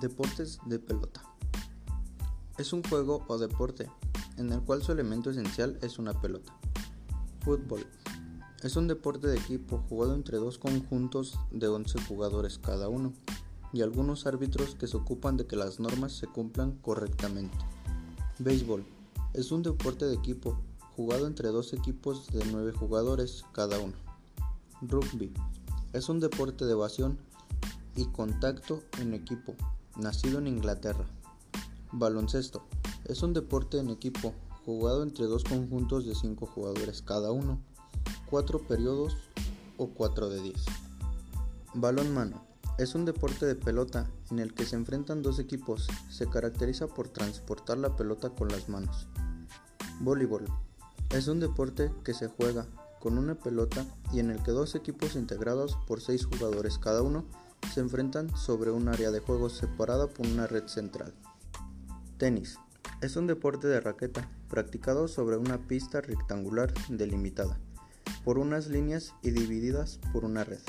Deportes de pelota. Es un juego o deporte en el cual su elemento esencial es una pelota. Fútbol. Es un deporte de equipo jugado entre dos conjuntos de 11 jugadores cada uno y algunos árbitros que se ocupan de que las normas se cumplan correctamente. Béisbol. Es un deporte de equipo jugado entre dos equipos de 9 jugadores cada uno. Rugby. Es un deporte de evasión y contacto en equipo nacido en Inglaterra. Baloncesto. Es un deporte en equipo jugado entre dos conjuntos de 5 jugadores cada uno, 4 periodos o 4 de 10. Balón mano. Es un deporte de pelota en el que se enfrentan dos equipos. Se caracteriza por transportar la pelota con las manos. Voleibol. Es un deporte que se juega con una pelota y en el que dos equipos integrados por 6 jugadores cada uno se enfrentan sobre un área de juego separada por una red central. Tenis. Es un deporte de raqueta practicado sobre una pista rectangular delimitada por unas líneas y divididas por una red.